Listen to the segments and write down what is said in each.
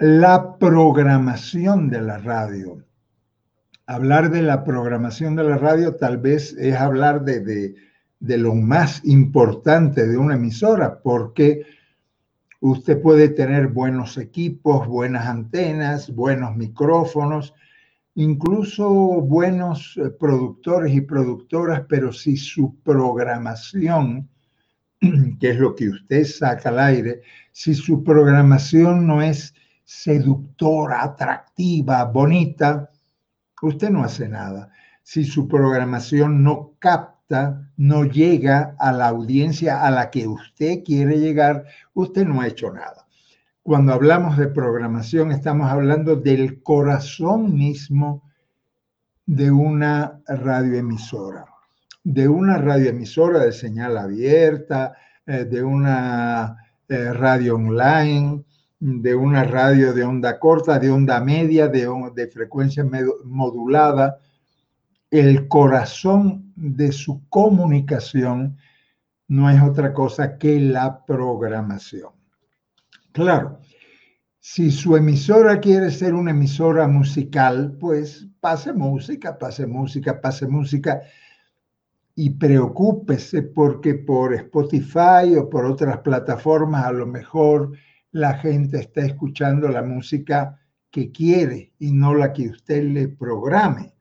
la programación de la radio. Hablar de la programación de la radio tal vez es hablar de, de lo más importante de una emisora, porque usted puede tener buenos equipos, buenas antenas, buenos micrófonos, incluso buenos eh, productores y productoras, pero si su programación, que es lo que usted saca al aire, si su programación no es seductora, atractiva, bonita, usted no hace nada. Si su programación no capta, no llega a la audiencia a la que usted quiere llegar, usted no ha hecho nada. Cuando hablamos de programación, estamos hablando del corazón mismo de una radioemisora, de una radioemisora de señal abierta, eh, de una eh, radio online, de una radio de onda corta, de onda media, de, de frecuencia modulada. El corazón de su comunicación no es otra cosa que la programación. Claro, si su emisora quiere ser una emisora musical, pues pase música, pase música, pase música y preocúpese porque por Spotify o por otras plataformas a lo mejor la gente está escuchando la música que quiere y no la que usted le programe.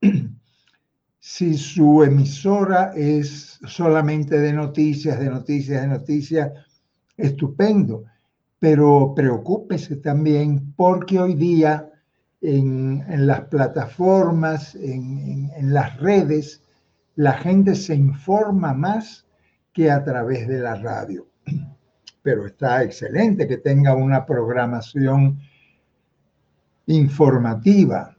si su emisora es solamente de noticias, de noticias, de noticias, estupendo pero preocúpese también porque hoy día en, las plataformas, en, en, las redes, la gente se informa más que a través de la radio. Pero está excelente que tenga una programación informativa.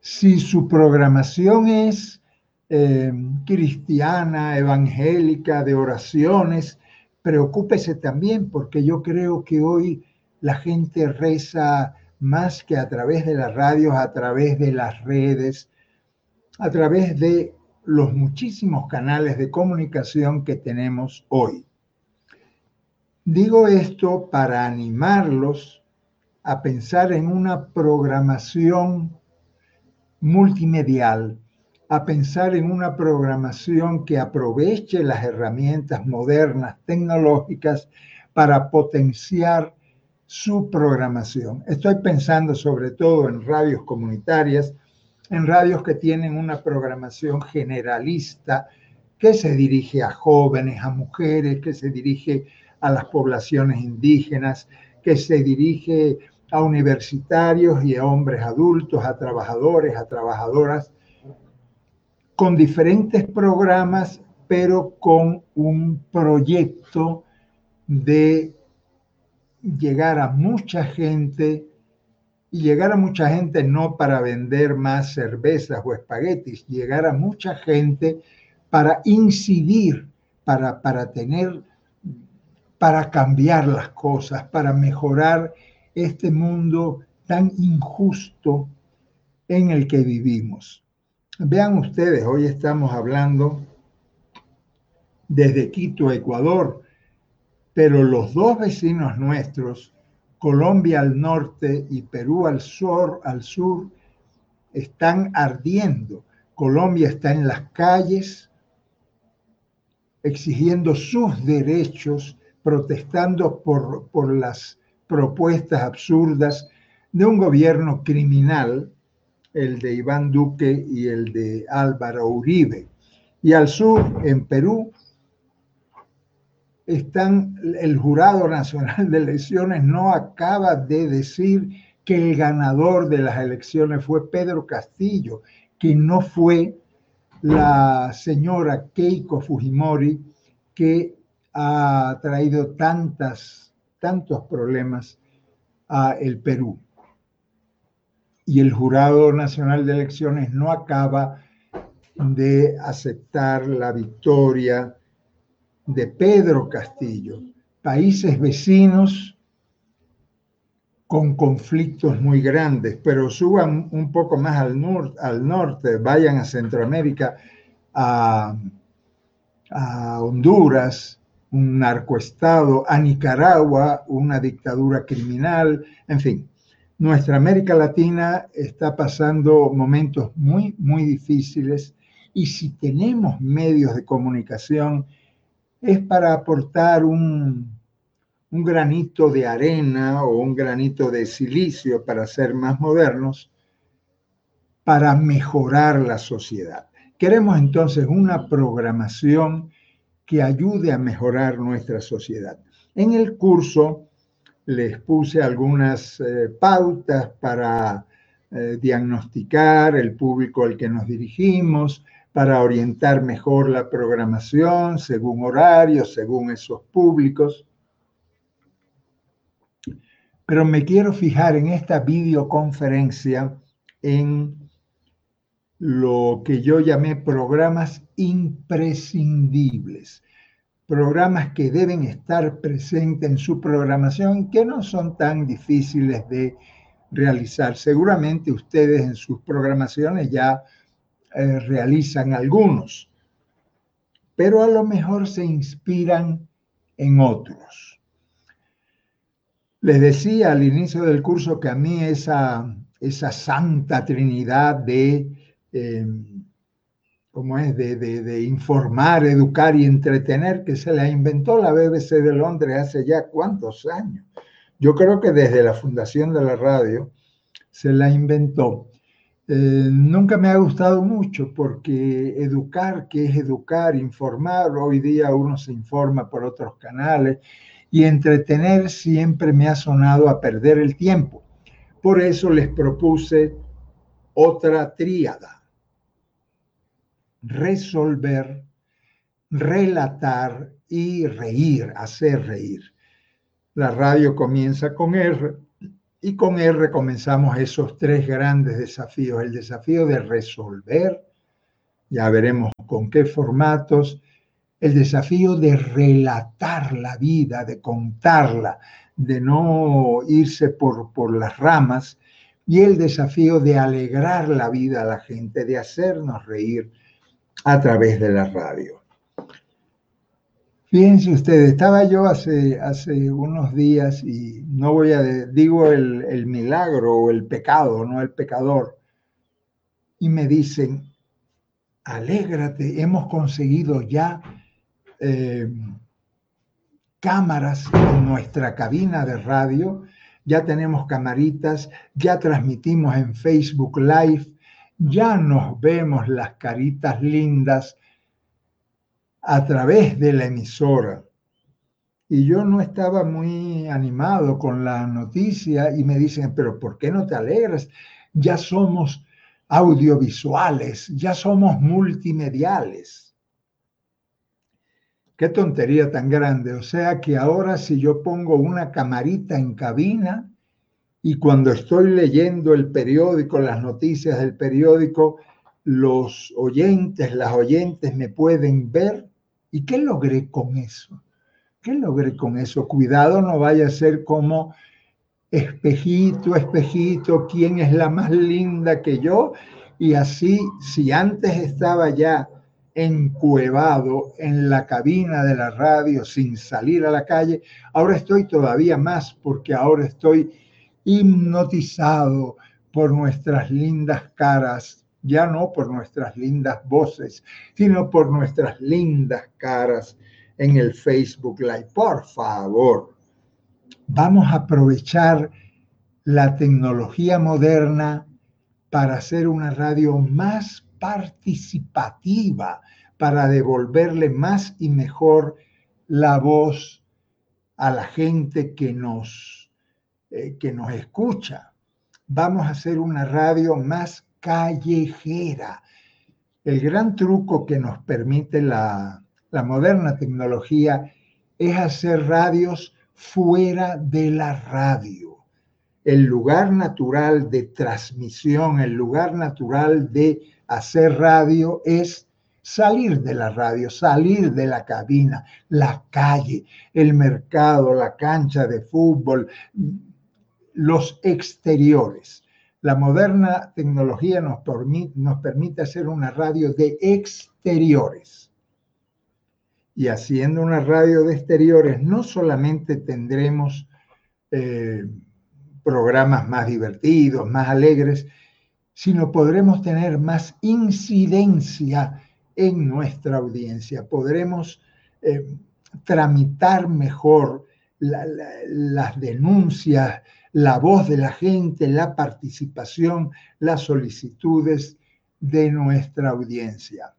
Si su programación es eh, cristiana, evangélica, de oraciones, preocúpese también porque yo creo que hoy la gente reza más que a través de las radios, a través de las redes, a través de los muchísimos canales de comunicación que tenemos hoy. Digo esto para animarlos a pensar en una programación multimedial a pensar en una programación que aproveche las herramientas modernas, tecnológicas, para potenciar su programación. Estoy pensando sobre todo en radios comunitarias, en radios que tienen una programación generalista que se dirige a jóvenes, a mujeres, que se dirige a las poblaciones indígenas, que se dirige a universitarios y a hombres adultos, a trabajadores, a trabajadoras con diferentes programas, pero con un proyecto de llegar a mucha gente y llegar a mucha gente no para vender más cervezas o espaguetis, llegar a mucha gente para incidir, para, para tener, para cambiar las cosas, para mejorar este mundo tan injusto en el que vivimos. Vean ustedes, hoy estamos hablando desde Quito, Ecuador, pero los dos vecinos nuestros, Colombia al norte y Perú al sur, al sur están ardiendo. Colombia está en las calles exigiendo sus derechos, protestando por, por las propuestas absurdas de un gobierno criminal el de Iván Duque y el de Álvaro Uribe. Y al sur, en Perú, están, el Jurado Nacional de Elecciones no acaba de decir que el ganador de las elecciones fue Pedro Castillo, que no fue la señora Keiko Fujimori que ha traído tantas, tantos problemas a el Perú y el Jurado Nacional de Elecciones no acaba de aceptar la victoria de Pedro Castillo. Países vecinos con conflictos muy grandes, pero suban un poco más al, al norte, vayan a Centroamérica, a, a Honduras, un narcoestado, a Nicaragua una dictadura criminal, en fin. Nuestra América Latina está pasando momentos muy, muy difíciles y si tenemos medios de comunicación es para aportar un, un granito de arena o un granito de silicio para ser más modernos, para mejorar la sociedad. Queremos entonces una programación que ayude a mejorar nuestra sociedad. En el curso les puse algunas eh, pautas para eh, diagnosticar el público al que nos dirigimos, para orientar mejor la programación según horarios, según esos públicos. Pero me quiero fijar en esta videoconferencia en lo que yo llamé programas imprescindibles, programas que deben estar presentes en su programación, que no son tan difíciles de realizar. Seguramente ustedes en sus programaciones ya eh, realizan algunos, pero a lo mejor se inspiran en otros. Les decía al inicio del curso que a mí esa, esa santa trinidad de eh, es, de, informar, educar y entretener, que se la inventó la BBC de Londres hace ya cuántos años. Yo creo que desde la fundación de la radio se la inventó. Eh, nunca me ha gustado mucho porque educar, que es educar, informar, hoy día uno se informa por otros canales y entretener siempre me ha sonado a perder el tiempo. Por eso les propuse otra tríada resolver, relatar y reír, hacer reír. La radio comienza con R y con R comenzamos esos tres grandes desafíos. El desafío de resolver, ya veremos con qué formatos. El desafío de relatar la vida, de contarla, de no irse por, por las ramas. Y el desafío de alegrar la vida a la gente, de hacernos reír a través de la radio. Fíjense ustedes, estaba yo hace, hace unos días y no voy a, digo el, milagro o el pecado, no el pecador, y me dicen, alégrate, hemos conseguido ya eh, cámaras en nuestra cabina de radio, ya tenemos camaritas, ya transmitimos en Facebook Live, ya nos vemos las caritas lindas a través de la emisora. Y yo no estaba muy animado con la noticia y me dicen, pero ¿por qué no te alegras? Ya somos audiovisuales, ya somos multimediales. Qué tontería tan grande. O sea que ahora si yo pongo una camarita en cabina, y cuando estoy leyendo el periódico, las noticias del periódico, los oyentes, las oyentes me pueden ver. ¿Y qué logré con eso? ¿Qué logré con eso? Cuidado, no vaya a ser como espejito, espejito, ¿quién es la más linda que yo? Y así, si antes estaba ya encuevado en la cabina de la radio sin salir a la calle, ahora estoy todavía más porque ahora estoy hipnotizado por nuestras lindas caras, ya no por nuestras lindas voces, sino por nuestras lindas caras en el Facebook Live. Por favor, vamos a aprovechar la tecnología moderna para hacer una radio más participativa, para devolverle más y mejor la voz a la gente que nos eh, que nos escucha. Vamos a hacer una radio más callejera. El gran truco que nos permite la, la moderna tecnología es hacer radios fuera de la radio. El lugar natural de transmisión, el lugar natural de hacer radio es salir de la radio, salir de la cabina, la calle, el mercado, la cancha de fútbol, los exteriores. La moderna tecnología nos permite, hacer una radio de exteriores. y haciendo una radio de exteriores, no solamente tendremos eh, programas más divertidos, más alegres, sino podremos tener más incidencia en nuestra audiencia. Podremos eh, tramitar mejor las denuncias, la voz de la gente, la participación, las solicitudes de nuestra audiencia.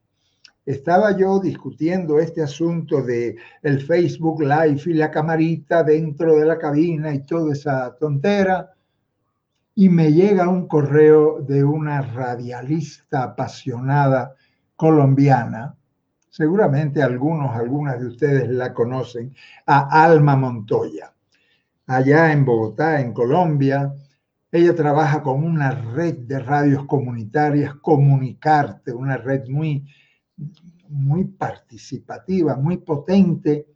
Estaba yo discutiendo este asunto de el Facebook Live y la camarita dentro de la cabina y toda esa tontera y me llega un correo de una radialista apasionada colombiana, seguramente algunos, algunas de ustedes la conocen, a Alma Montoya, allá en Bogotá, en Colombia. Ella trabaja con una red de radios comunitarias, Comunicarte, una red muy, muy participativa, muy potente.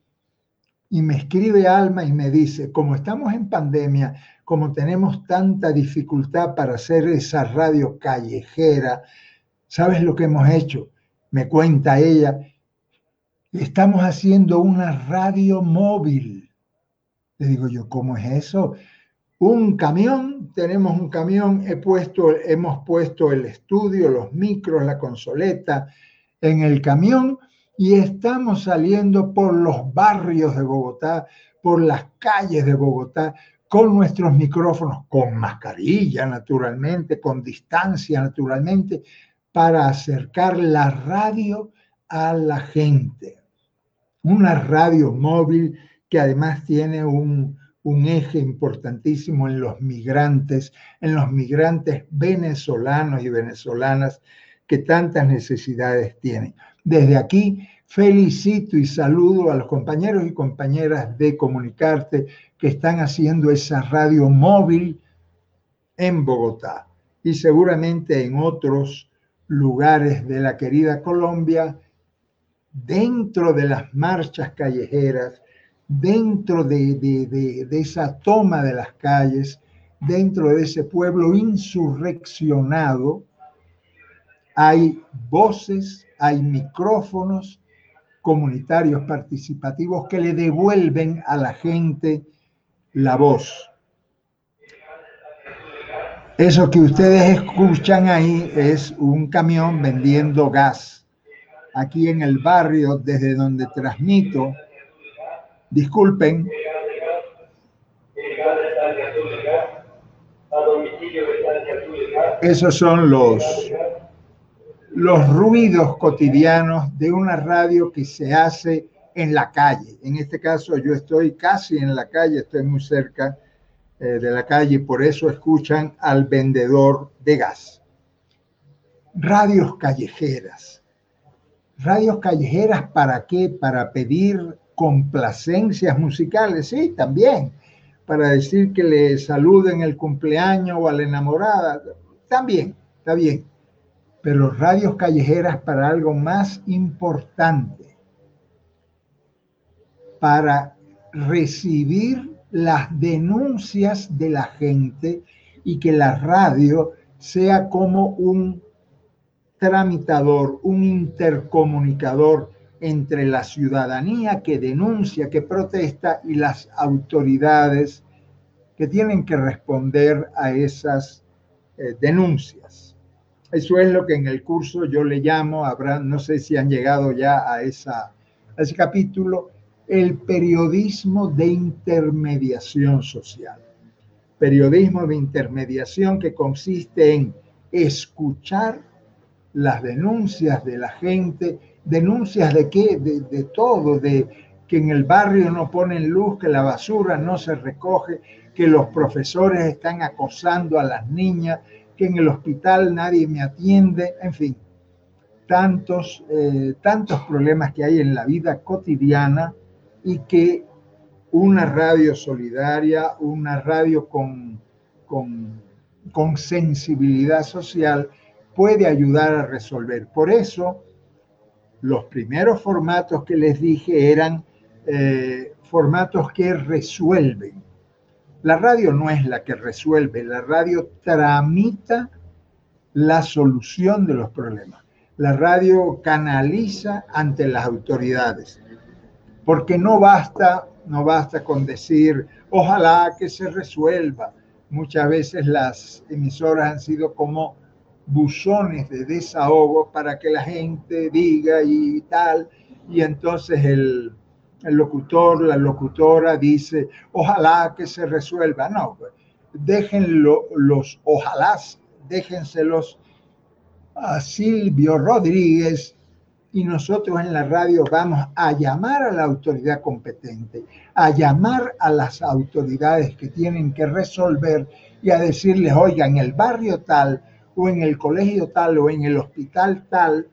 Y me escribe Alma y me dice, como estamos en pandemia, como tenemos tanta dificultad para hacer esa radio callejera, ¿sabes lo que hemos hecho? Me cuenta ella, estamos haciendo una radio móvil. Le digo yo, ¿cómo es eso? Un camión, tenemos un camión, he puesto, hemos puesto el estudio, los micros, la consoleta en el camión y estamos saliendo por los barrios de Bogotá, por las calles de Bogotá, con nuestros micrófonos, con mascarilla naturalmente, con distancia naturalmente, para acercar la radio a la gente. Una radio móvil que además tiene un, un eje importantísimo en los migrantes, en los migrantes venezolanos y venezolanas que tantas necesidades tienen. Desde aquí felicito y saludo a los compañeros y compañeras de Comunicarte que están haciendo esa radio móvil en Bogotá y seguramente en otros lugares de la querida Colombia, dentro de las marchas callejeras, dentro de, esa toma de las calles, dentro de ese pueblo insurreccionado, hay voces, hay micrófonos comunitarios participativos que le devuelven a la gente la voz. Eso que ustedes escuchan ahí es un camión vendiendo gas. Aquí en el barrio desde donde transmito, disculpen. Esos son los, los ruidos cotidianos de una radio que se hace en la calle. En este caso yo estoy casi en la calle, estoy muy cerca eh, de la calle, por eso escuchan al vendedor de gas. Radios callejeras. Radios callejeras para qué? Para pedir complacencias musicales, sí, también. Para decir que le saluden el cumpleaños o a la enamorada, también, está bien. Pero radios callejeras para algo más importante para recibir las denuncias de la gente y que la radio sea como un tramitador, un intercomunicador entre la ciudadanía que denuncia, que protesta y las autoridades que tienen que responder a esas eh, denuncias. Eso es lo que en el curso yo le llamo, habrá, no sé si han llegado ya a, esa, a ese capítulo, el periodismo de intermediación social. Periodismo de intermediación que consiste en escuchar las denuncias de la gente, denuncias de qué, de, todo, de que en el barrio no ponen luz, que la basura no se recoge, que los profesores están acosando a las niñas, que en el hospital nadie me atiende, en fin, tantos, eh, tantos problemas que hay en la vida cotidiana y que una radio solidaria, una radio con, con, sensibilidad social puede ayudar a resolver. Por eso, los primeros formatos que les dije eran eh, formatos que resuelven. La radio no es la que resuelve, la radio tramita la solución de los problemas. La radio canaliza ante las autoridades porque no basta, no basta con decir, ojalá que se resuelva. Muchas veces las emisoras han sido como buzones de desahogo para que la gente diga y tal, y entonces el, el locutor, la locutora dice, ojalá que se resuelva. No, pues, déjenlo, los ojalá, déjenselos a Silvio Rodríguez y nosotros en la radio vamos a llamar a la autoridad competente, a llamar a las autoridades que tienen que resolver y a decirles, oiga, en el barrio tal, o en el colegio tal, o en el hospital tal,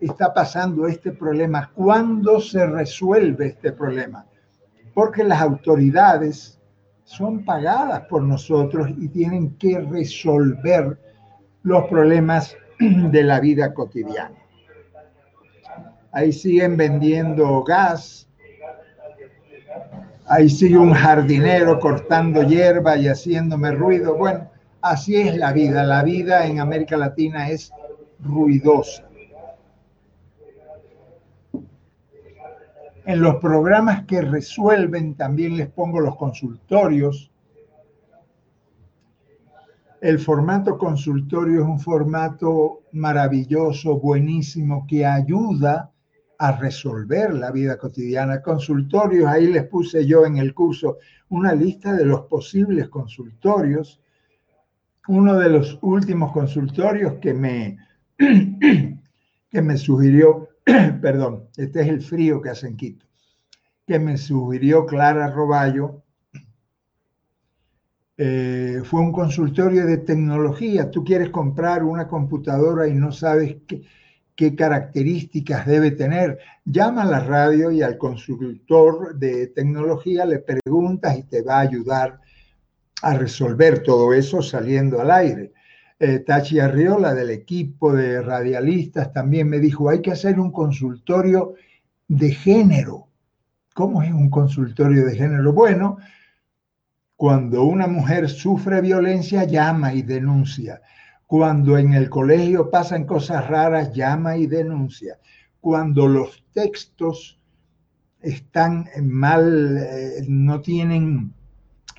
está pasando este problema. ¿Cuándo se resuelve este problema? Porque las autoridades son pagadas por nosotros y tienen que resolver los problemas de la vida cotidiana. Ahí siguen vendiendo gas, ahí sigue un jardinero cortando hierba y haciéndome ruido. Bueno, así es la vida. La vida en América Latina es ruidosa. En los programas que resuelven también les pongo los consultorios. El formato consultorio es un formato maravilloso, buenísimo, que ayuda a resolver la vida cotidiana. Consultorios, ahí les puse yo en el curso una lista de los posibles consultorios. Uno de los últimos consultorios que me, que me sugirió perdón, este es el frío que hace en Quito, que me sugirió Clara Roballo, eh, fue un consultorio de tecnología. Tú quieres comprar una computadora y no sabes qué, qué características debe tener. Llama a la radio y al consultor de tecnología le preguntas y te va a ayudar a resolver todo eso saliendo al aire. Eh, Tachi Arriola del equipo de radialistas también me dijo, hay que hacer un consultorio de género. ¿Cómo es un consultorio de género? Bueno, cuando una mujer sufre violencia, llama y denuncia. Cuando en el colegio pasan cosas raras, llama y denuncia. Cuando los textos están mal, eh, no tienen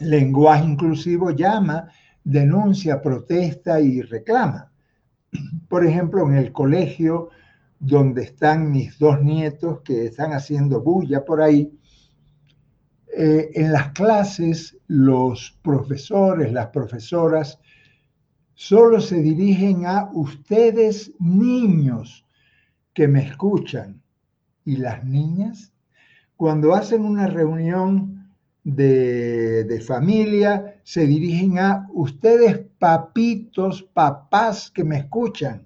lenguaje inclusivo, llama denuncia, protesta y reclama. Por ejemplo, en el colegio donde están mis dos nietos que están haciendo bulla por ahí, eh, en las clases los profesores, las profesoras, solo se dirigen a ustedes niños que me escuchan. ¿Y las niñas? Cuando hacen una reunión de, familia se dirigen a ustedes papitos, papás que me escuchan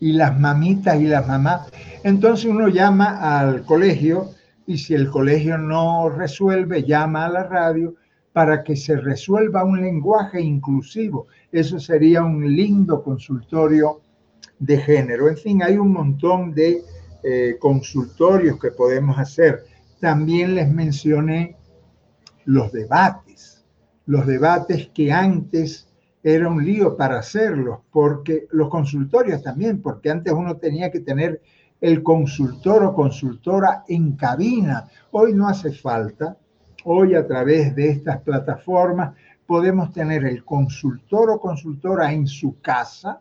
y las mamitas y las mamás. Entonces uno llama al colegio y si el colegio no resuelve, llama a la radio para que se resuelva un lenguaje inclusivo. Eso sería un lindo consultorio de género. En fin, hay un montón de eh, consultorios que podemos hacer. También les mencioné los debates, los debates que antes era un lío para hacerlos, porque los consultorios también, porque antes uno tenía que tener el consultor o consultora en cabina. Hoy no hace falta, hoy a través de estas plataformas podemos tener el consultor o consultora en su casa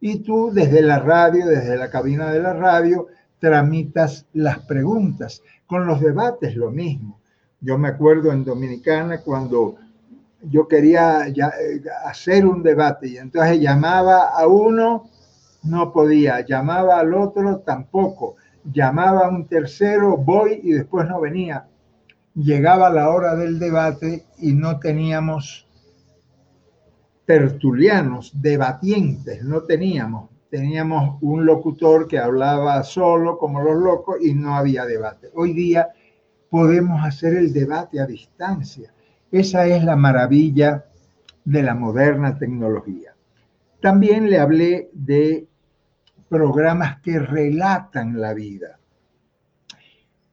y tú desde la radio, desde la cabina de la radio, tramitas las preguntas. Con los debates lo mismo. Yo me acuerdo en Dominicana cuando yo quería eh, hacer un debate y entonces llamaba a uno, no podía, llamaba al otro, tampoco, llamaba a un tercero, voy y después no venía. Llegaba la hora del debate y no teníamos tertulianos, debatientes, no teníamos. Teníamos un locutor que hablaba solo como los locos y no había debate. Hoy día podemos hacer el debate a distancia. Esa es la maravilla de la moderna tecnología. También le hablé de programas que relatan la vida.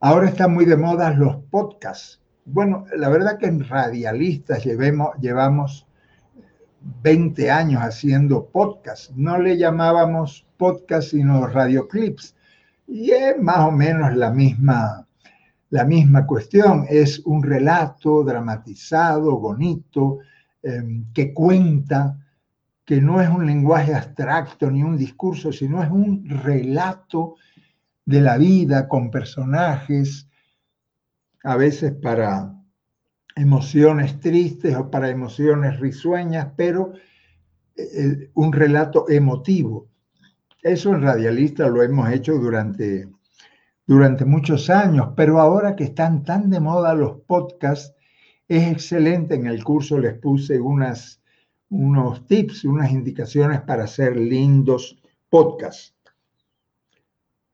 Ahora están muy de moda los podcasts. Bueno, la verdad que en radialistas llevamos 20 años haciendo podcasts. No le llamábamos podcast, sino radioclips. Y es más o menos la misma, la misma cuestión, es un relato dramatizado, bonito, em, que cuenta, que no es un lenguaje abstracto ni un discurso, sino es un relato de la vida con personajes, a veces para emociones tristes o para emociones risueñas, pero eh, un relato emotivo. Eso en Radialista lo hemos hecho durante, durante muchos años, pero ahora que están tan de moda los podcasts, es excelente. En el curso les puse unas, unos tips, unas indicaciones para hacer lindos podcasts.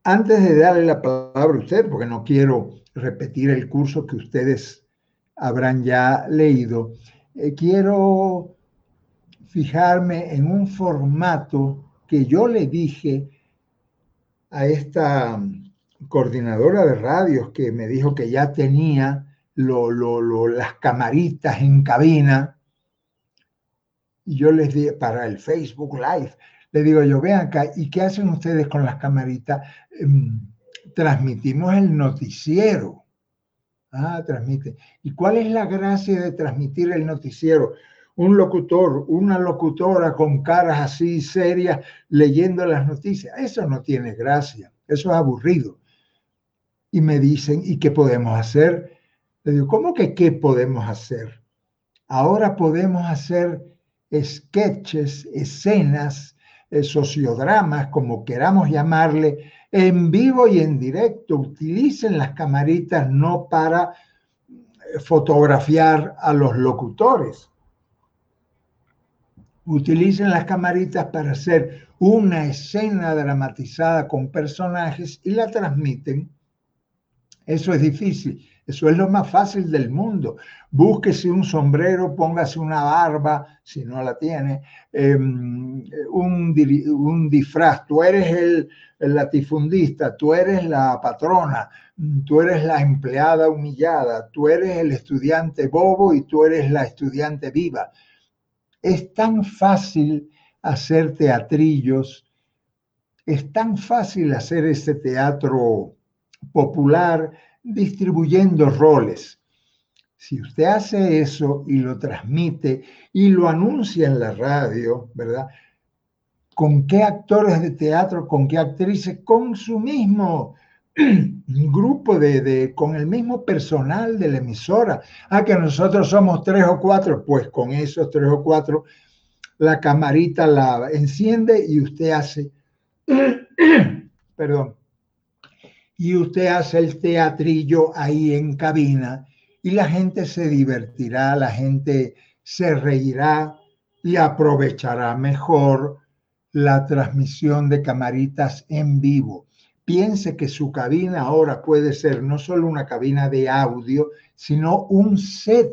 Antes de darle la palabra a usted, porque no quiero repetir el curso que ustedes habrán ya leído, eh, quiero fijarme en un formato que yo le dije a esta coordinadora de radios que me dijo que ya tenía las camaritas en cabina. Y yo les dije, para el Facebook Live, le digo yo, vean acá, ¿y qué hacen ustedes con las camaritas? Em, transmitimos el noticiero. Ah, transmite. ¿Y cuál es la gracia de transmitir el noticiero? Un locutor, una locutora con caras así serias leyendo las noticias. Eso no tiene gracia, eso es aburrido. Y me dicen, ¿y qué podemos hacer? Le digo, ¿cómo que qué podemos hacer? Ahora podemos hacer sketches, escenas, eh, sociodramas, como queramos llamarle, en vivo y en directo. Utilicen las camaritas no para eh, fotografiar a los locutores. Utilicen las camaritas para hacer una escena dramatizada con personajes y la transmiten. Eso es difícil. Eso es lo más fácil del mundo. Búsquese un sombrero, póngase una barba, si no la tiene, em, un, disfraz. Tú eres el, latifundista, tú eres la patrona, tú eres la empleada humillada, tú eres el estudiante bobo y tú eres la estudiante viva. Es tan fácil hacer teatrillos, es tan fácil hacer ese teatro popular distribuyendo roles. Si usted hace eso y lo transmite y lo anuncia en la radio, ¿verdad? ¿Con qué actores de teatro, con qué actrices? Con su mismo grupo de, con el mismo personal de la emisora. Ah, que nosotros somos tres o cuatro, pues con esos tres o cuatro, la camarita la enciende y usted hace, perdón, y usted hace el teatrillo ahí en cabina y la gente se divertirá, la gente se reirá y aprovechará mejor la transmisión de camaritas en vivo. Piense que su cabina ahora puede ser no solo una cabina de audio, sino un set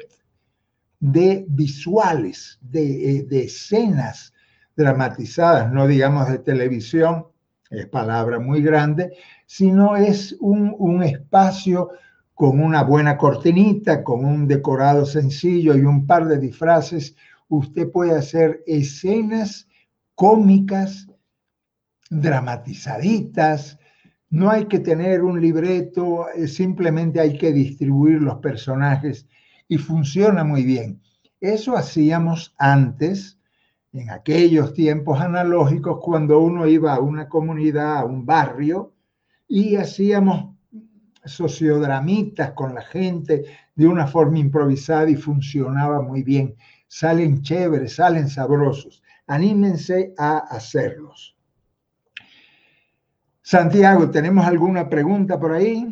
de visuales, de, eh, de escenas dramatizadas, no digamos de televisión, es palabra muy grande, sino es un, espacio con una buena cortinita, con un decorado sencillo y un par de disfraces. Usted puede hacer escenas cómicas, dramatizaditas. No hay que tener un libreto, eh, simplemente hay que distribuir los personajes y funciona muy bien. Eso hacíamos antes en aquellos tiempos analógicos cuando uno iba a una comunidad, a un barrio, y hacíamos sociodramitas con la gente de una forma improvisada y funcionaba muy bien. Salen chéveres, salen sabrosos. Anímense a hacerlos. Santiago, ¿tenemos alguna pregunta por ahí?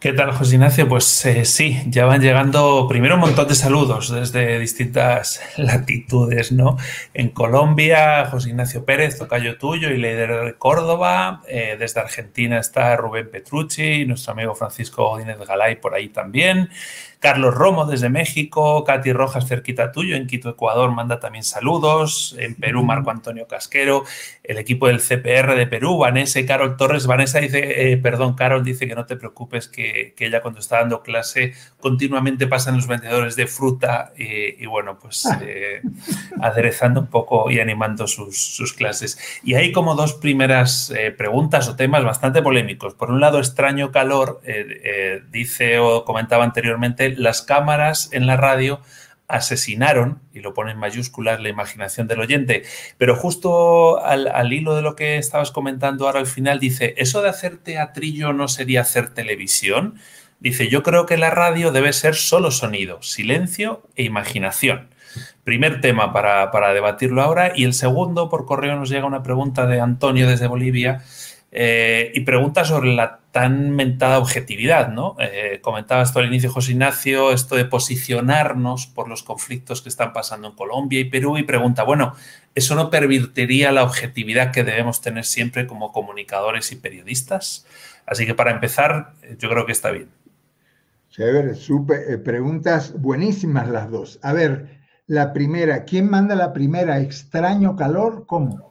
¿Qué tal, José Ignacio? Pues eh, sí, ya van llegando primero un montón de saludos desde distintas latitudes, ¿no? En Colombia, José Ignacio Pérez, tocayo tuyo y líder de Córdoba. Eh, desde Argentina está Rubén Petrucci, nuestro amigo Francisco Godínez Galay por ahí también. Carlos Romo desde México, Katy Rojas cerquita tuyo, en Quito, Ecuador, manda también saludos. En Perú, Marco Antonio Casquero, el equipo del CPR de Perú, Vanessa y Carol Torres. Vanessa dice, eh, perdón, Carol dice que no te preocupes, que que, ella cuando está dando clase continuamente pasan los vendedores de fruta y, bueno, pues ah. eh, aderezando un poco y animando sus, clases. Y hay como dos primeras eh, preguntas o temas bastante polémicos. Por un lado, extraño calor, dice o comentaba anteriormente, las cámaras en la radio asesinaron, y lo pone en mayúsculas, la imaginación del oyente. Pero justo al, hilo de lo que estabas comentando ahora al final, dice, ¿eso de hacer teatrillo no sería hacer televisión? Dice, yo creo que la radio debe ser solo sonido, silencio e imaginación. Primer tema para, para debatirlo ahora. Y el segundo, por correo nos llega una pregunta de Antonio desde Bolivia eh, y pregunta sobre la tan mentada objetividad, ¿no? Eh, comentabas tú al inicio, José Ignacio, esto de posicionarnos por los conflictos que están pasando en Colombia y Perú, y pregunta, bueno, ¿eso no pervertiría la objetividad que debemos tener siempre como comunicadores y periodistas? Así que para empezar, yo creo que está bien. Chévere, súper, eh, preguntas buenísimas las dos. A ver, la primera, ¿quién manda la primera? ¿Extraño calor? ¿Cómo?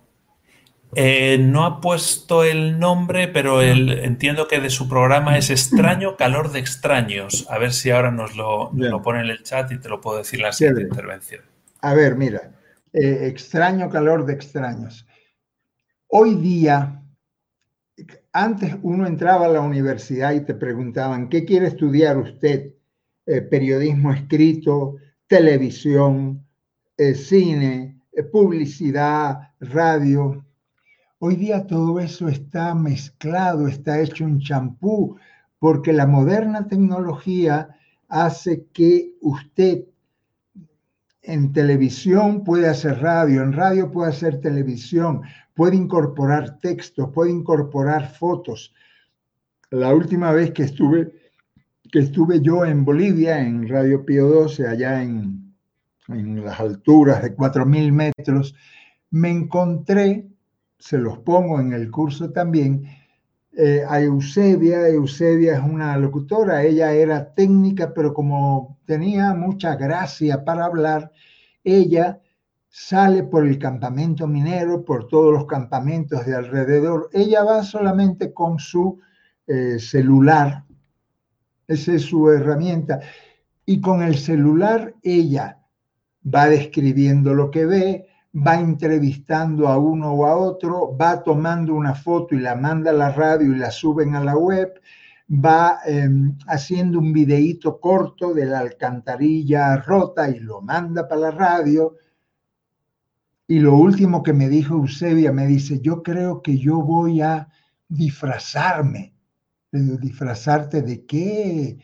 Eh, no ha puesto el nombre, pero entiendo que de su programa es Extraño Calor de Extraños. A ver si ahora nos lo, pone en el chat y te lo puedo decir en la siguiente intervención. A ver, mira, eh, Extraño Calor de Extraños. Hoy día, antes uno entraba a la universidad y te preguntaban, ¿qué quiere estudiar usted? Eh, periodismo escrito, televisión, cine, publicidad, radio Hoy día todo eso está mezclado, está hecho un champú, porque la moderna tecnología hace que usted en televisión puede hacer radio, en radio puede hacer televisión, puede incorporar textos, puede incorporar fotos. La última vez que estuve, que estuve yo en Bolivia, en Radio Pío 12, allá en, en las alturas de 4.000 metros, me encontré se los pongo en el curso también, eh, a Eusebia. Eusebia es una locutora, ella era técnica, pero como tenía mucha gracia para hablar, ella sale por el campamento minero, por todos los campamentos de alrededor. Ella va solamente con su eh, celular, esa es su herramienta, y con el celular ella va describiendo lo que ve, va entrevistando a uno o a otro, va tomando una foto y la manda a la radio y la suben a la web, va em, haciendo un videíto corto de la alcantarilla rota y lo manda para la radio. Y lo último que me dijo Eusebia, me dice, yo creo que yo voy a disfrazarme. ¿disfrazarte de qué?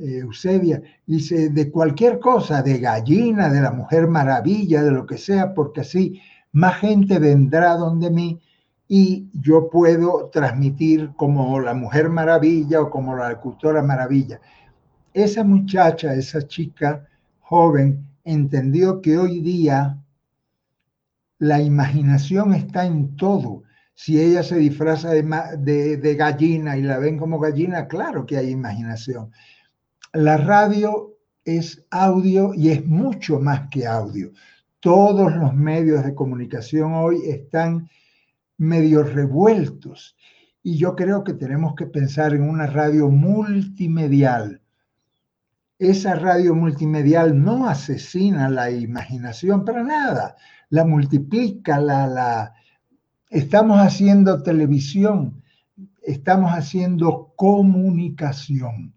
Eh, Eusebia, dice, de cualquier cosa, de gallina, de la mujer maravilla, de lo que sea, porque así más gente vendrá donde mí y yo puedo transmitir como la mujer maravilla o como la agricultora maravilla. Esa muchacha, esa chica joven, entendió que hoy día la imaginación está en todo. Si ella se disfraza de, de gallina y la ven como gallina, claro que hay imaginación la radio es audio y es mucho más que audio. Todos los medios de comunicación hoy están medio revueltos y yo creo que tenemos que pensar en una radio multimedial. Esa radio multimedial no asesina la imaginación para nada, la multiplica, la, la... estamos haciendo televisión, estamos haciendo comunicación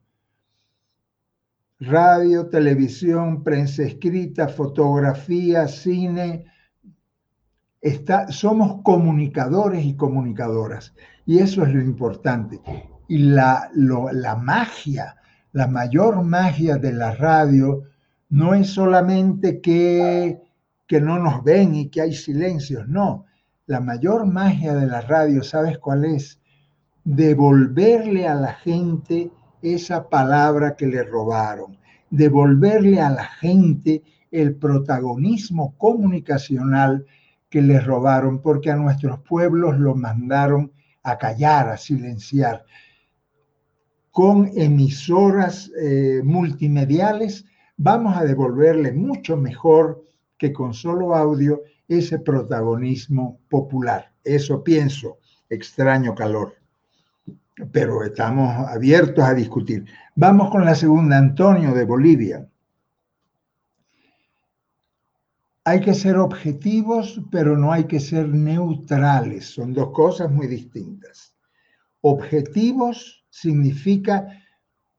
radio, televisión, prensa escrita, fotografía, cine. Está, somos comunicadores y comunicadoras. Y eso es lo importante. Y la, la magia, la mayor magia de la radio no es solamente que, que no nos ven y que hay silencios, no. La mayor magia de la radio, ¿sabes cuál es? Devolverle a la gente esa palabra que le robaron, devolverle a la gente el protagonismo comunicacional que le robaron, porque a nuestros pueblos lo mandaron a callar, a silenciar. Con emisoras eh, multimediales vamos a devolverle mucho mejor que con solo audio ese protagonismo popular. Eso pienso, extraño calor. Pero estamos abiertos a discutir. Vamos con la segunda, Antonio de Bolivia. Hay que ser objetivos, pero no hay que ser neutrales. Son dos cosas muy distintas. Objetivos significa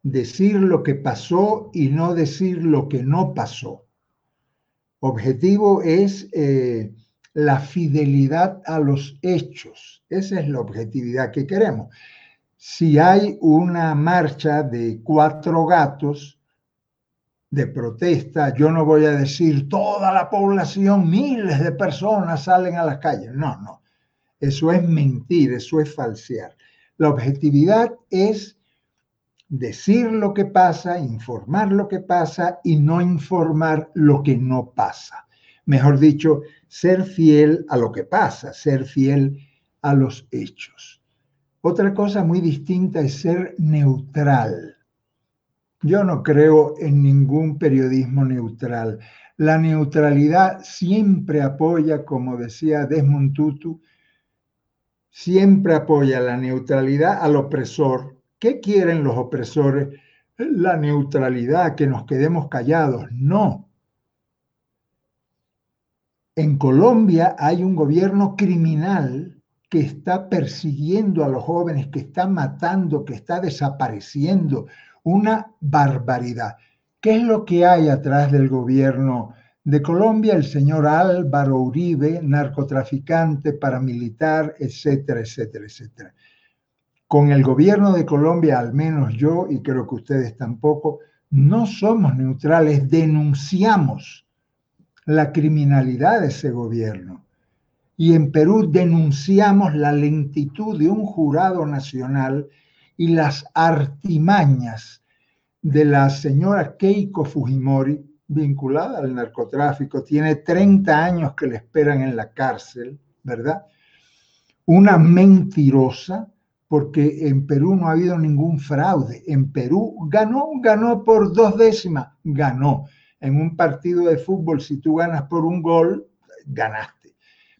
decir lo que pasó y no decir lo que no pasó. Objetivo es eh, la fidelidad a los hechos. Esa es la objetividad que queremos. Si hay una marcha de cuatro gatos de protesta, yo no voy a decir toda la población, miles de personas salen a las calles. No, no. Eso es mentir, eso es falsear. La objetividad es decir lo que pasa, informar lo que pasa y no informar lo que no pasa. Mejor dicho, ser fiel a lo que pasa, ser fiel a los hechos. Otra cosa muy distinta es ser neutral. Yo no creo en ningún periodismo neutral. La neutralidad siempre apoya, como decía Desmond Tutu, siempre apoya la neutralidad al opresor. ¿Qué quieren los opresores? La neutralidad, que nos quedemos callados. No, en Colombia hay un gobierno criminal que está persiguiendo a los jóvenes, que está matando, que está desapareciendo. Una barbaridad. ¿Qué es lo que hay atrás del gobierno de Colombia? El señor Álvaro Uribe, narcotraficante, paramilitar, etcétera, etcétera, etcétera. Con el gobierno de Colombia, al menos yo, y creo que ustedes tampoco, no somos neutrales, denunciamos la criminalidad de ese gobierno. Y en Perú denunciamos la lentitud de un jurado nacional y las artimañas de la señora Keiko Fujimori, vinculada al narcotráfico, tiene 30 años que le esperan en la cárcel, ¿verdad? Una mentirosa, porque en Perú no ha habido ningún fraude. En Perú ganó, ganó por dos décimas, ganó en un partido de fútbol, si tú ganas por un gol, ganaste.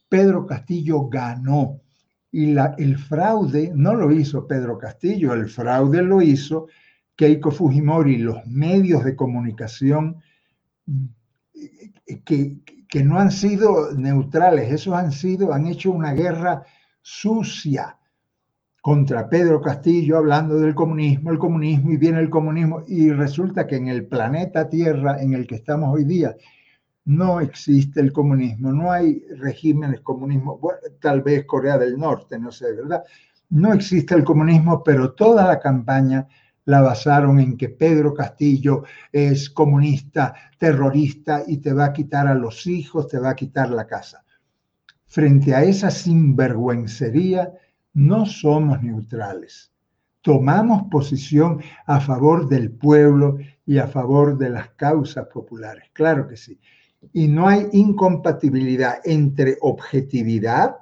Pedro Castillo ganó. Y el fraude no lo hizo Pedro Castillo, el fraude lo hizo Keiko Fujimori, los medios de comunicación que, que no han sido neutrales, esos han sido, han hecho una guerra sucia contra Pedro Castillo hablando del comunismo, el comunismo y viene el comunismo y resulta que en el planeta Tierra en el que estamos hoy día no existe el comunismo, no hay regímenes comunismo, tal vez Corea del Norte, no sé, ¿verdad? No existe el comunismo, pero toda la campaña la basaron en que Pedro Castillo es comunista, terrorista y te va a quitar a los hijos, te va a quitar la casa. Frente a esa sinvergüencería, no somos neutrales. Tomamos posición a favor del pueblo y a favor de las causas populares, claro que sí. Y no hay incompatibilidad entre objetividad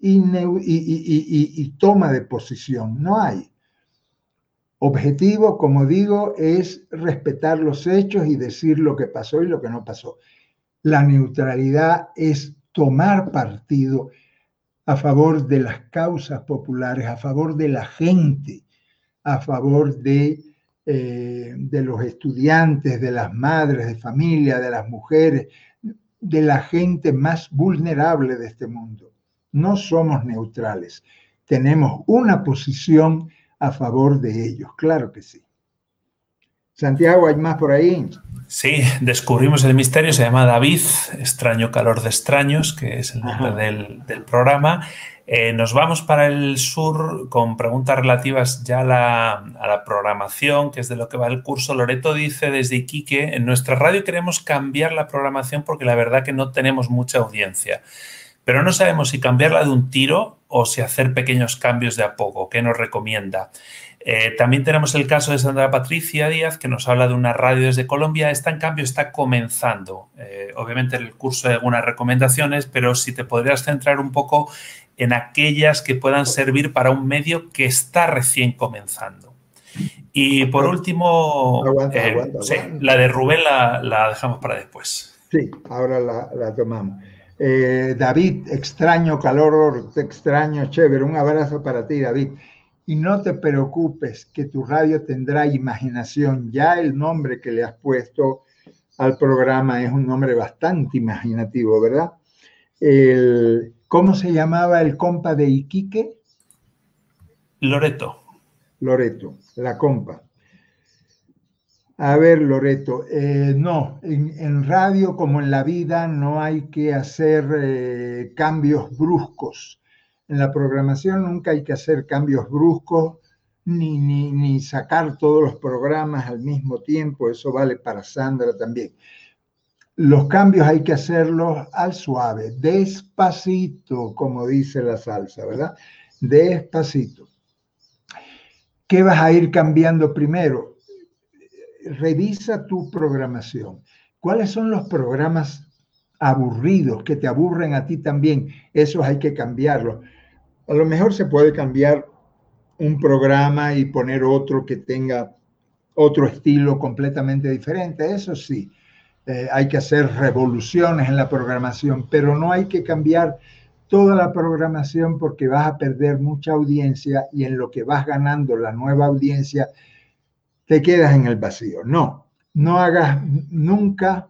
y, toma de posición, no hay. Objetivo, como digo, es respetar los hechos y decir lo que pasó y lo que no pasó. La neutralidad es tomar partido a favor de las causas populares, a favor de la gente, a favor de, eh, de los estudiantes, de las madres de familia, de las mujeres, de la gente más vulnerable de este mundo. No somos neutrales, tenemos una posición a favor de ellos, claro que sí. Santiago, ¿hay más por ahí? Sí, descubrimos el misterio, se llama David, extraño calor de extraños, que es el nombre del, programa. Eh, nos vamos para el sur con preguntas relativas ya a la, programación, que es de lo que va el curso. Loreto dice desde Iquique, en nuestra radio queremos cambiar la programación porque la verdad que no tenemos mucha audiencia, pero no sabemos si cambiarla de un tiro o si hacer pequeños cambios de a poco. ¿Qué nos recomienda? Eh, también tenemos el caso de Sandra Patricia Díaz, que nos habla de una radio desde Colombia. Esta, en cambio, está comenzando. Eh, obviamente, en el curso hay algunas recomendaciones, pero si te podrías centrar un poco en aquellas que puedan servir para un medio que está recién comenzando. Y por último, eh, la de Rubén la, dejamos para después. Sí, ahora la, tomamos. David, extraño calor, extraño, chévere. Un abrazo para ti, David. Y no te preocupes que tu radio tendrá imaginación. Ya el nombre que le has puesto al programa es un nombre bastante imaginativo, ¿verdad? El, ¿Cómo se llamaba el compa de Iquique? Loreto. Loreto, la compa. A ver, Loreto, eh, no, en, radio como en la vida no hay que hacer eh, cambios bruscos. En la programación nunca hay que hacer cambios bruscos ni, ni, ni sacar todos los programas al mismo tiempo. Eso vale para Sandra también. Los cambios hay que hacerlos al suave, despacito, como dice la salsa, ¿verdad? Despacito. ¿Qué vas a ir cambiando primero? revisa tu programación. ¿Cuáles son los programas aburridos que te aburren a ti también? Esos hay que cambiarlos. A lo mejor se puede cambiar un programa y poner otro que tenga otro estilo completamente diferente. Eso sí, eh, hay que hacer revoluciones en la programación, pero no hay que cambiar toda la programación porque vas a perder mucha audiencia y en lo que vas ganando la nueva audiencia te quedas en el vacío. No, no hagas nunca.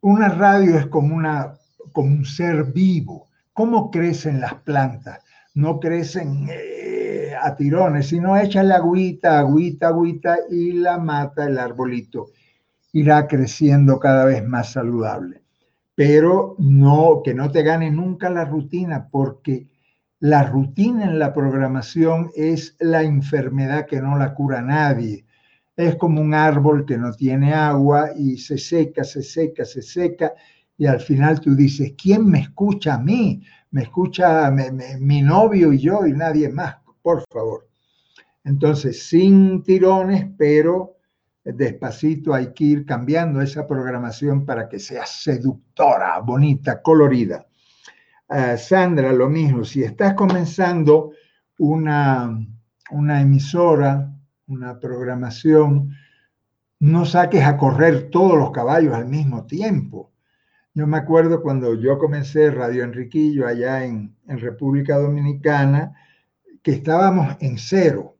Una radio es como, una, como un ser vivo. ¿Cómo crecen las plantas? No crecen eh, a tirones, sino échale agüita, agüita, agüita y la mata el arbolito. Irá creciendo cada vez más saludable. Pero no, que no te gane nunca la rutina, porque la rutina en la programación es la enfermedad que no la cura nadie. Es como un árbol que no tiene agua y se seca, se seca, se seca y al final tú dices, ¿quién me escucha a mí? Me escucha mi novio y yo y nadie más, por favor. Entonces, sin tirones, pero despacito hay que ir cambiando esa programación para que sea seductora, bonita, colorida. Sandra, lo mismo, si estás comenzando una, una emisora, una programación, no saques a correr todos los caballos al mismo tiempo. Yo me acuerdo cuando yo comencé Radio Enriquillo allá en, en República Dominicana, que estábamos en cero.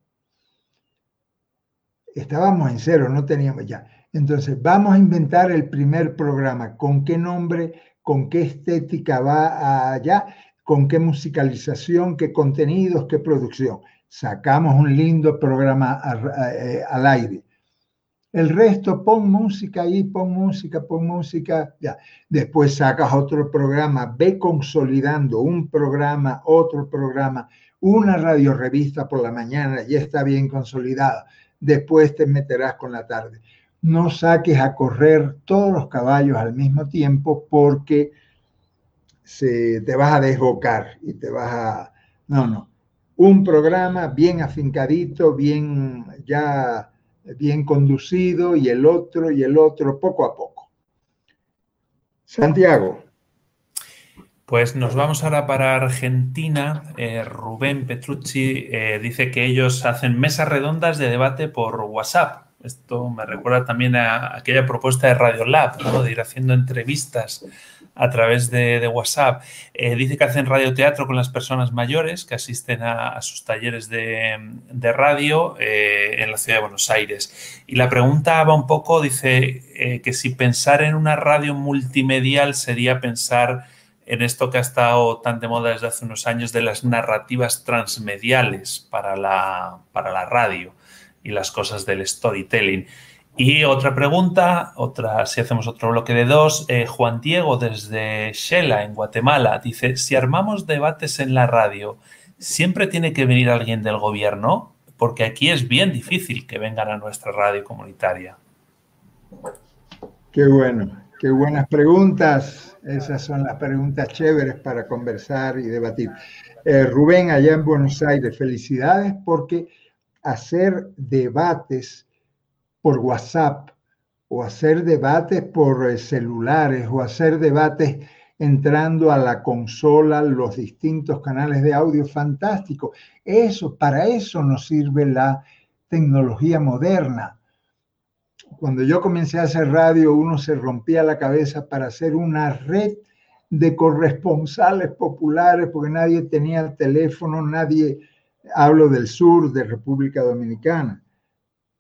Estábamos en cero, no teníamos ya. Entonces, vamos a inventar el primer programa. ¿Con qué nombre? con qué estética va allá, con qué musicalización, qué contenidos, qué producción. Sacamos un lindo programa eh, al aire. El resto, pon música ahí, pon música, pon música, ya. Después sacas otro programa, ve consolidando un programa, otro programa, una radio revista por la mañana, ya está bien consolidada. Después te meterás con la tarde no saques a correr todos los caballos al mismo tiempo porque se, te vas a desbocar y te vas a... No, no. Un programa bien afincadito, bien ya bien conducido y el otro y el otro poco a poco. Santiago. Pues nos vamos ahora para Argentina. Eh, Rubén Petrucci eh, dice que ellos hacen mesas redondas de debate por WhatsApp esto me recuerda también a aquella propuesta de Radio Lab, de ir haciendo entrevistas a través de, WhatsApp. Eh, dice que hacen radioteatro con las personas mayores que asisten a, sus talleres de, radio eh, en la ciudad de Buenos Aires. Y la pregunta va un poco, dice eh, que si pensar en una radio multimedial sería pensar en esto que ha estado tan de moda desde hace unos años de las narrativas transmediales para la, para la radio y las cosas del storytelling. Y otra pregunta, otra, si hacemos otro bloque de dos, eh, Juan Diego desde Shela, en Guatemala, dice, si armamos debates en la radio, ¿siempre tiene que venir alguien del gobierno? Porque aquí es bien difícil que vengan a nuestra radio comunitaria. Qué bueno, qué buenas preguntas. Esas son las preguntas chéveres para conversar y debatir. Eh, Rubén, allá en Buenos Aires, felicidades porque hacer debates por WhatsApp o hacer debates por eh, celulares o hacer debates entrando a la consola, los distintos canales de audio, fantástico. Eso, para eso nos sirve la tecnología moderna. Cuando yo comencé a hacer radio, uno se rompía la cabeza para hacer una red de corresponsales populares, porque nadie tenía teléfono, nadie hablo del sur de República Dominicana.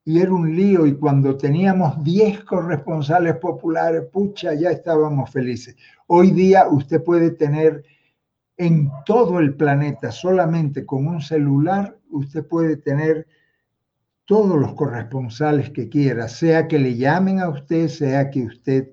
Y era un lío y cuando teníamos 10 corresponsales populares, pucha, ya estábamos felices. Hoy día usted puede tener en todo el planeta, solamente con un celular, usted puede tener todos los corresponsales que quiera, sea que le llamen a usted, sea que usted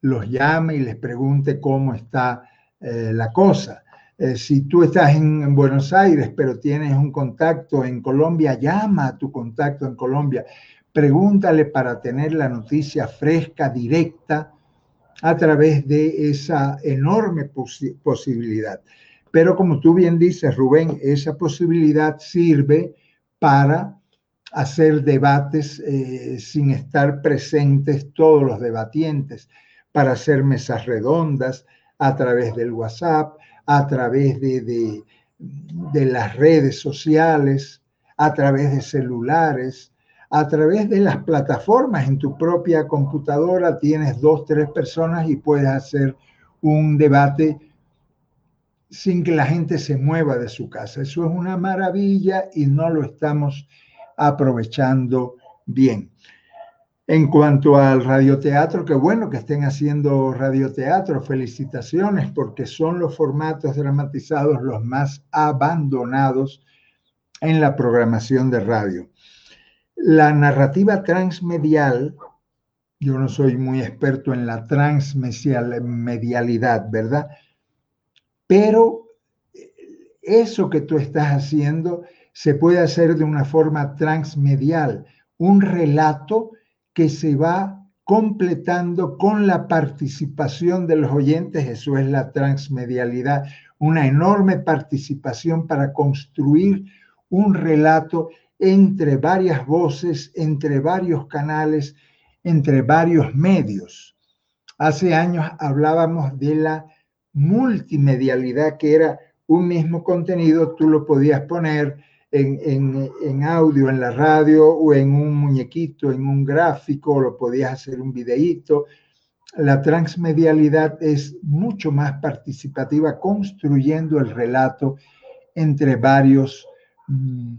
los llame y les pregunte cómo está eh, la cosa. Eh, si tú estás en, Buenos Aires, pero tienes un contacto en Colombia, llama a tu contacto en Colombia, pregúntale para tener la noticia fresca, directa, a través de esa enorme posibilidad. Pero como tú bien dices, Rubén, esa posibilidad sirve para hacer debates eh, sin estar presentes todos los debatientes, para hacer mesas redondas a través del WhatsApp, a través de, de, las redes sociales, a través de celulares, a través de las plataformas en tu propia computadora tienes dos, tres personas y puedes hacer un debate sin que la gente se mueva de su casa. Eso es una maravilla y no lo estamos aprovechando bien. En cuanto al radioteatro, qué bueno que estén haciendo radioteatro, felicitaciones porque son los formatos dramatizados los más abandonados en la programación de radio. La narrativa transmedial, yo no soy muy experto en la transmedialidad, ¿verdad? Pero eso que tú estás haciendo se puede hacer de una forma transmedial, un relato que se va completando con la participación de los oyentes, eso es la transmedialidad, una enorme participación para construir un relato entre varias voces, entre varios canales, entre varios medios. Hace años hablábamos de la multimedialidad, que era un mismo contenido, tú lo podías poner en, audio, en la radio, o en un muñequito, en un gráfico, lo podías hacer un videíto. La transmedialidad es mucho más participativa, construyendo el relato entre varios, mm,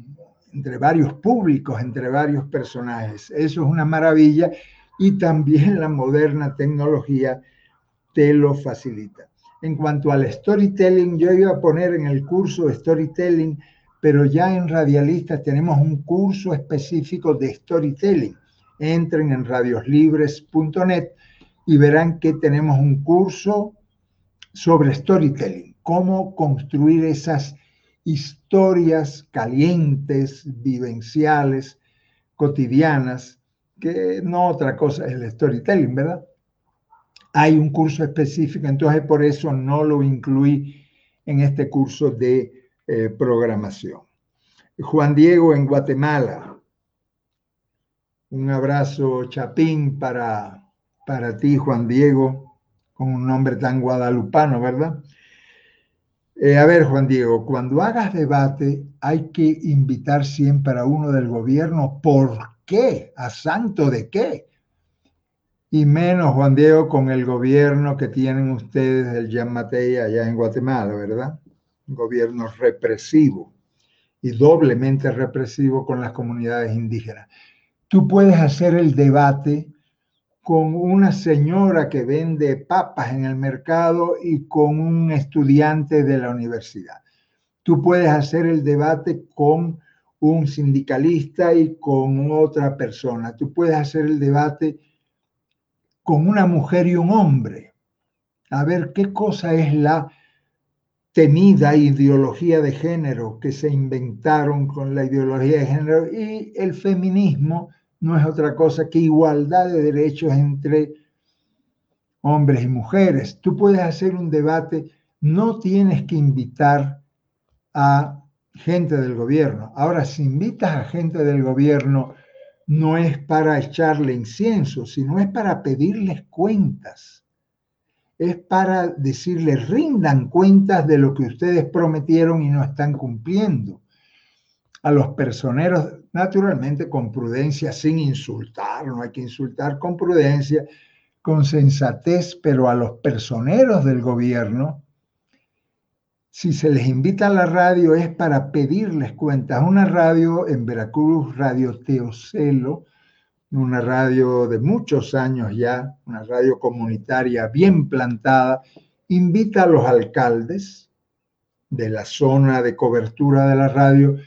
entre varios públicos, entre varios personajes. Eso es una maravilla y también la moderna tecnología te lo facilita. En cuanto al storytelling, yo iba a poner en el curso storytelling, pero ya en Radialistas tenemos un curso específico de storytelling. Entren en radioslibres.net y verán que tenemos un curso sobre storytelling, cómo construir esas historias calientes, vivenciales, cotidianas, que no otra cosa es el storytelling, ¿verdad? hay un curso específico, entonces por eso no lo incluí en este curso de eh, programación. Juan Diego en Guatemala. Un abrazo chapín para, para ti, Juan Diego, con un nombre tan guadalupano, ¿verdad? Eh, a ver, Juan Diego, cuando hagas debate hay que invitar siempre a uno del gobierno. ¿Por qué? ¿A santo de qué? y menos, Juan Diego, con el gobierno que tienen ustedes del Jean Matei allá en Guatemala, ¿verdad? Gobierno represivo y doblemente represivo con las comunidades indígenas. Tú puedes hacer el debate con una señora que vende papas en el mercado y con un estudiante de la universidad. Tú puedes hacer el debate con un sindicalista y con otra persona. Tú puedes hacer el debate con una mujer y un hombre. A ver qué cosa es la temida ideología de género que se inventaron con la ideología de género y el feminismo no es otra cosa que igualdad de derechos entre hombres y mujeres. Tú puedes hacer un debate, no tienes que invitar a gente del gobierno. Ahora, si invitas a gente del gobierno no es para echarle incienso, sino es para pedirles cuentas. Es para decirles, rindan cuentas de lo que ustedes prometieron y no están cumpliendo. A los personeros, naturalmente con prudencia, sin insultar, no hay que insultar con prudencia, con sensatez, pero a los personeros del gobierno, si se les invita a la radio es para pedirles cuentas. Una radio en Veracruz, Radio Teocelo, una radio de muchos años ya, una radio comunitaria bien plantada, invita a los alcaldes de la zona de cobertura de la radio,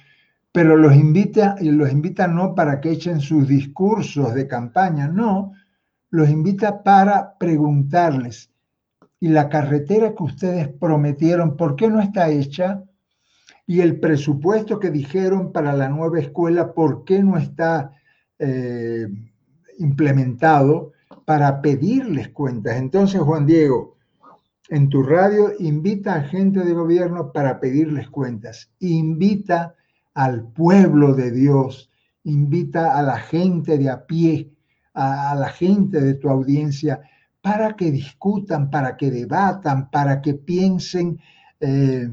pero los invita, y los invita no para que echen sus discursos de campaña, no, los invita para preguntarles, y la carretera que ustedes prometieron, ¿por qué no está hecha? Y el presupuesto que dijeron para la nueva escuela, ¿por qué no está eh, implementado para pedirles cuentas? Entonces, Juan Diego, en tu radio invita a gente de gobierno para pedirles cuentas, invita al pueblo de Dios, invita a la gente de a pie, a la gente de tu audiencia para que discutan, para que debatan, para que piensen eh,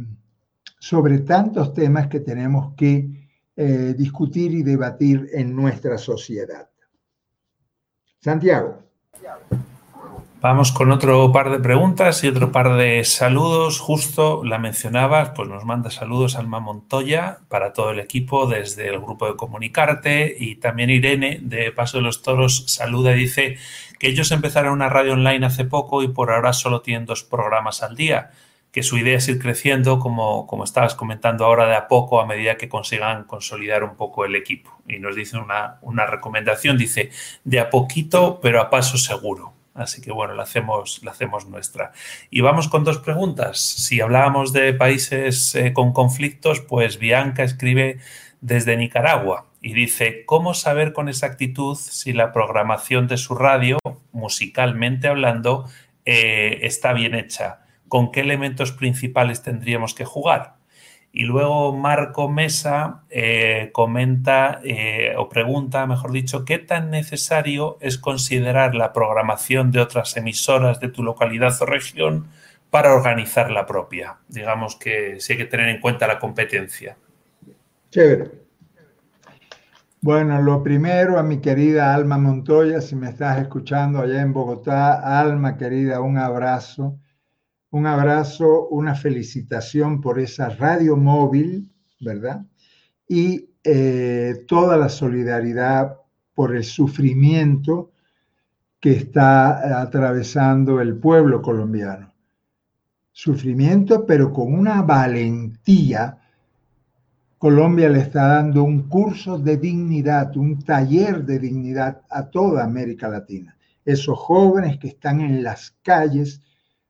sobre tantos temas que tenemos que eh, discutir y debatir en nuestra sociedad. Santiago. Vamos con otro par de preguntas y otro par de saludos. Justo la mencionabas, pues nos manda saludos Alma Montoya para todo el equipo desde el grupo de Comunicarte y también Irene de Paso de los Toros saluda y dice que ellos empezaron una radio online hace poco y por ahora solo tienen dos programas al día, que su idea es ir creciendo, como, como estabas comentando ahora, de a poco a medida que consigan consolidar un poco el equipo. Y nos dice una, una recomendación, dice, de a poquito, pero a paso seguro. Así que bueno, la hacemos, la hacemos nuestra. Y vamos con dos preguntas. Si hablábamos de países eh, con conflictos, pues Bianca escribe desde Nicaragua y dice, ¿cómo saber con exactitud si la programación de su radio, musicalmente hablando, eh, está bien hecha? ¿Con qué elementos principales tendríamos que jugar? Y luego Marco Mesa eh, comenta eh, o pregunta, mejor dicho, ¿qué tan necesario es considerar la programación de otras emisoras de tu localidad o región para organizar la propia? Digamos que sí hay que tener en cuenta la competencia. Chévere. Bueno, lo primero a mi querida Alma Montoya, si me estás escuchando allá en Bogotá, Alma querida, un abrazo, un abrazo, una felicitación por esa radio móvil, ¿verdad? Y eh, toda la solidaridad por el sufrimiento que está atravesando el pueblo colombiano. Sufrimiento, pero con una valentía Colombia le está dando un curso de dignidad, un taller de dignidad a toda América Latina. Esos jóvenes que están en las calles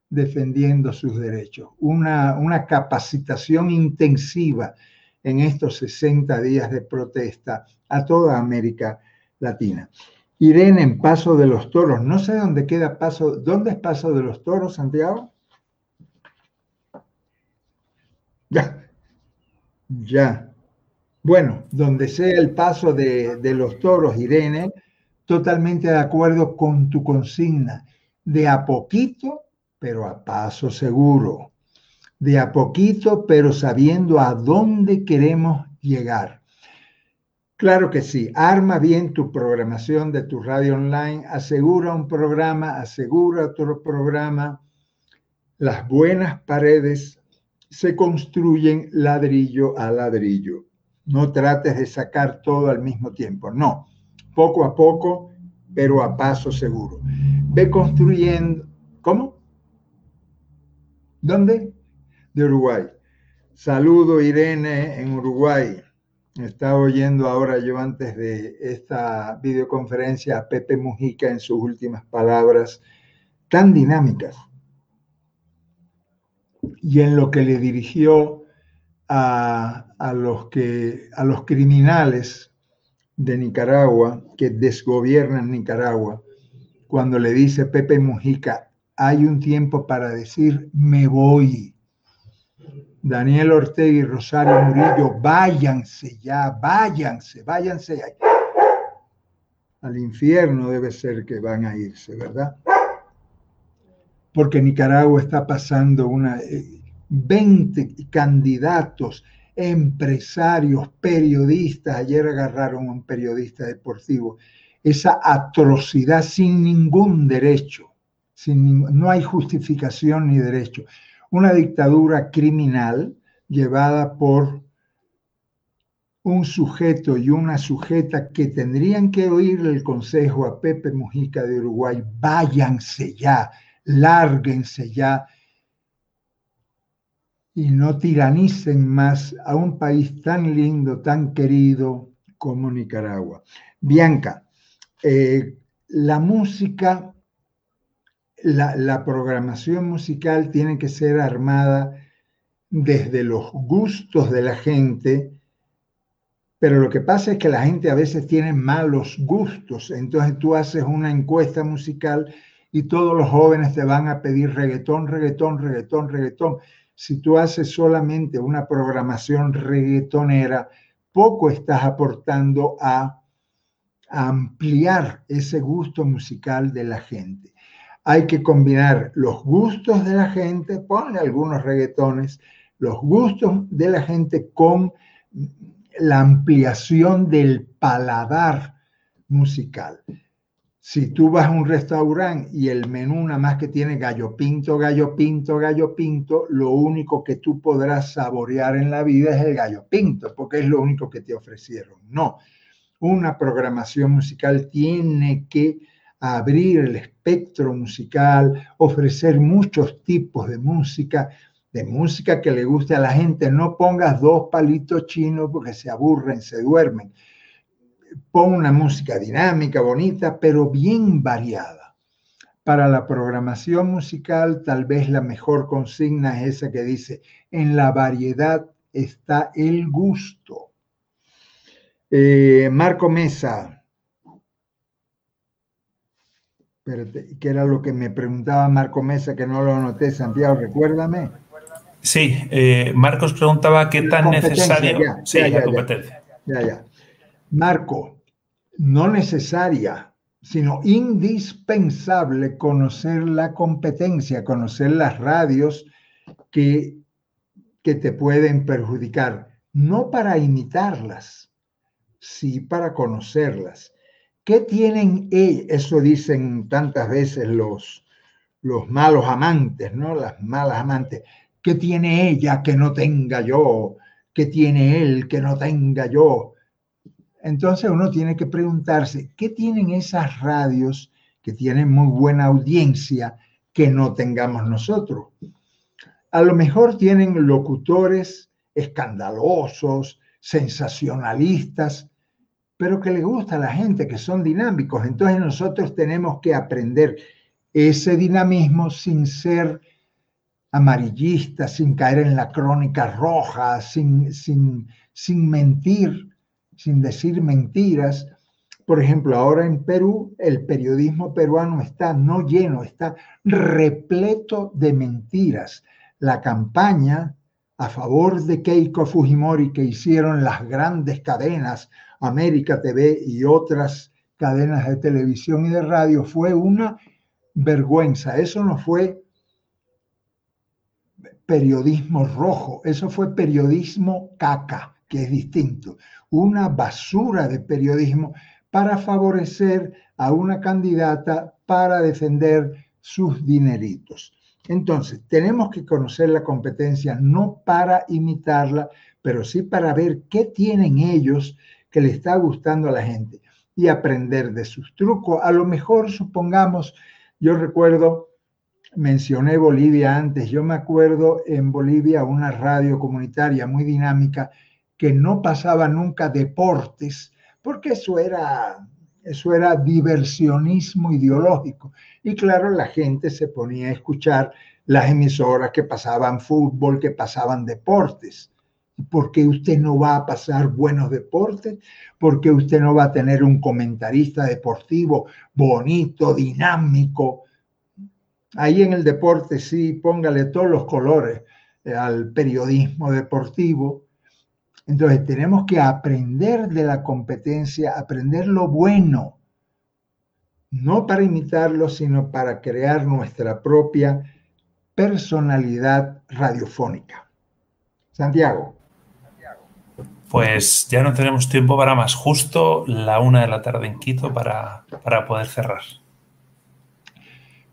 defendiendo sus derechos. Una, una capacitación intensiva en estos 60 días de protesta a toda América Latina. Irene en Paso de los Toros. No sé dónde queda Paso. ¿Dónde es Paso de los Toros, Santiago? Ya. Ya. Bueno, donde sea el paso de, los toros, Irene, totalmente de acuerdo con tu consigna. De a poquito, pero a paso seguro. De a poquito, pero sabiendo a dónde queremos llegar. Claro que sí, arma bien tu programación de tu radio online, asegura un programa, asegura otro programa. Las buenas paredes se construyen ladrillo a ladrillo. No trates de sacar todo al mismo tiempo, no. Poco a poco, pero a paso seguro. Ve construyendo. ¿Dónde? De Uruguay. Saludo Irene en Uruguay. Estaba oyendo ahora yo antes de esta videoconferencia a Pepe Mujica en sus últimas palabras tan dinámicas y en lo que le dirigió a, los, que, a los criminales de Nicaragua que desgobiernan Nicaragua, cuando le dice Pepe Mujica, hay un tiempo para decir me voy. Daniel Ortega y Rosario Murillo, váyanse ya, váyanse, váyanse. Al infierno debe ser que van a irse, ¿verdad? porque Nicaragua está pasando una 20 eh, candidatos, empresarios, periodistas, ayer agarraron a un periodista deportivo, esa atrocidad sin ningún derecho, sin, no hay justificación ni derecho. una dictadura criminal llevada por un sujeto y una sujeta que tendrían que oírle el consejo a Pepe Mujica de Uruguay, váyanse ya, lárguense ya y no tiranicen más a un país tan lindo, tan querido como Nicaragua. Bianca, eh, la música, la, programación musical tiene que ser armada desde los gustos de la gente, pero lo que pasa es que la gente a veces tiene malos gustos. Entonces tú haces una encuesta musical y todos los jóvenes te van a pedir reggaetón, reggaetón, reggaetón, reggaetón. Si tú haces solamente una programación reggaetonera, poco estás aportando a, ampliar ese gusto musical de la gente. Hay que combinar los gustos de la gente, ponle algunos reggaetones, los gustos de la gente con la ampliación del paladar musical. Si tú vas a un restaurante y el menú nada más que tiene gallo pinto, gallo pinto, gallo pinto, lo único que tú podrás saborear en la vida es el gallo pinto, porque es lo único que te ofrecieron. No, una programación musical tiene que abrir el espectro musical, ofrecer muchos tipos de música, de música que le guste a la gente. No pongas dos palitos chinos porque se aburren, se duermen. Pon una música dinámica, bonita, pero bien variada. Para la programación musical, tal vez la mejor consigna es esa que dice, en la variedad está el gusto. Eh, Marco Mesa, ¿qué era lo que me preguntaba Marco Mesa que no lo anoté, Santiago? Recuérdame. Sí, eh, Marcos preguntaba qué tan necesaria sí, la competencia. Ya, ya. Marco, no necesaria, sino indispensable conocer la competencia, conocer las radios que, que te pueden perjudicar, no para imitarlas, sí para conocerlas. ¿Qué tienen ellos? Eso dicen tantas veces los, los malos amantes, ¿no? Las malas amantes. ¿Qué tiene ella que no tenga yo? ¿Qué tiene él que no tenga yo? Entonces uno tiene que preguntarse, ¿qué tienen esas radios que tienen muy buena audiencia que no tengamos nosotros? A lo mejor tienen locutores escandalosos, sensacionalistas, pero que le gusta a la gente, que son dinámicos. Entonces nosotros tenemos que aprender ese dinamismo sin ser amarillista, sin caer en la crónica roja, sin, sin, sin mentir, sin decir mentiras. Por ejemplo, ahora en Perú el periodismo peruano está no lleno, está repleto de mentiras. La campaña a favor de Keiko Fujimori que hicieron las grandes cadenas, América TV y otras cadenas de televisión y de radio, fue una vergüenza. Eso no fue periodismo rojo, eso fue periodismo caca, que es distinto, una basura de periodismo para favorecer a una candidata para defender sus dineritos. Entonces, tenemos que conocer la competencia no para imitarla, pero sí para ver qué tienen ellos que le está gustando a la gente y aprender de sus trucos. A lo mejor, supongamos, yo recuerdo mencioné Bolivia antes. Yo me acuerdo en Bolivia una radio comunitaria muy dinámica que no pasaba nunca deportes, porque eso era, eso era diversionismo ideológico. Y claro, la gente se ponía a escuchar las emisoras que pasaban fútbol, que pasaban deportes. ¿Por qué usted no va a pasar buenos deportes? ¿Por qué usted no va a tener un comentarista deportivo bonito, dinámico, Ahí en el deporte sí, póngale todos los colores eh, al periodismo deportivo. Entonces tenemos que aprender de la competencia, aprender lo bueno, no para imitarlo, sino para crear nuestra propia personalidad radiofónica. Santiago. Pues ya no tenemos tiempo para más, justo la una de la tarde en Quito para, para poder cerrar.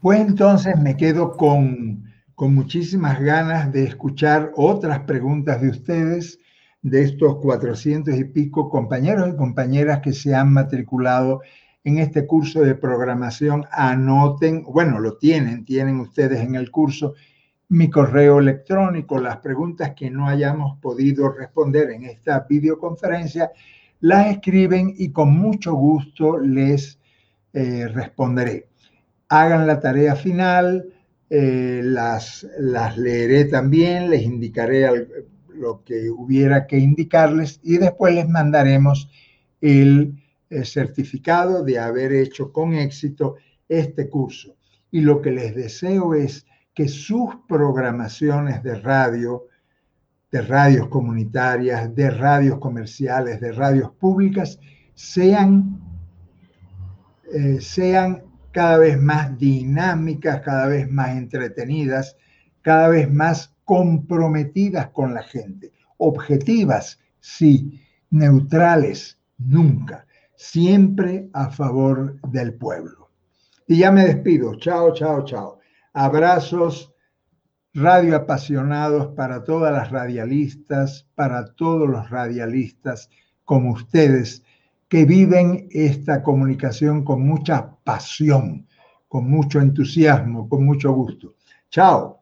Pues entonces me quedo con, con muchísimas ganas de escuchar otras preguntas de ustedes, de estos 400 y pico compañeros y compañeras que se han matriculado en este curso de programación. Anoten, bueno, lo tienen, tienen ustedes en el curso mi correo electrónico, las preguntas que no hayamos podido responder en esta videoconferencia, las escriben y con mucho gusto les eh, responderé. Hagan la tarea final, eh, las, las leeré también, les indicaré lo que hubiera que indicarles y después les mandaremos el eh, certificado de haber hecho con éxito este curso. Y lo que les deseo es que sus programaciones de radio, de radios comunitarias, de radios comerciales, de radios públicas, sean, eh, sean cada vez más dinámicas, cada vez más entretenidas, cada vez más comprometidas con la gente. Objetivas, sí, neutrales, nunca. Siempre a favor del pueblo. Y ya me despido. Chao, chao, chao. Abrazos radioapasionados para todas las radialistas, para todos los radialistas como ustedes, que viven esta comunicación con mucha pasión, con mucho entusiasmo, con mucho gusto. Chao.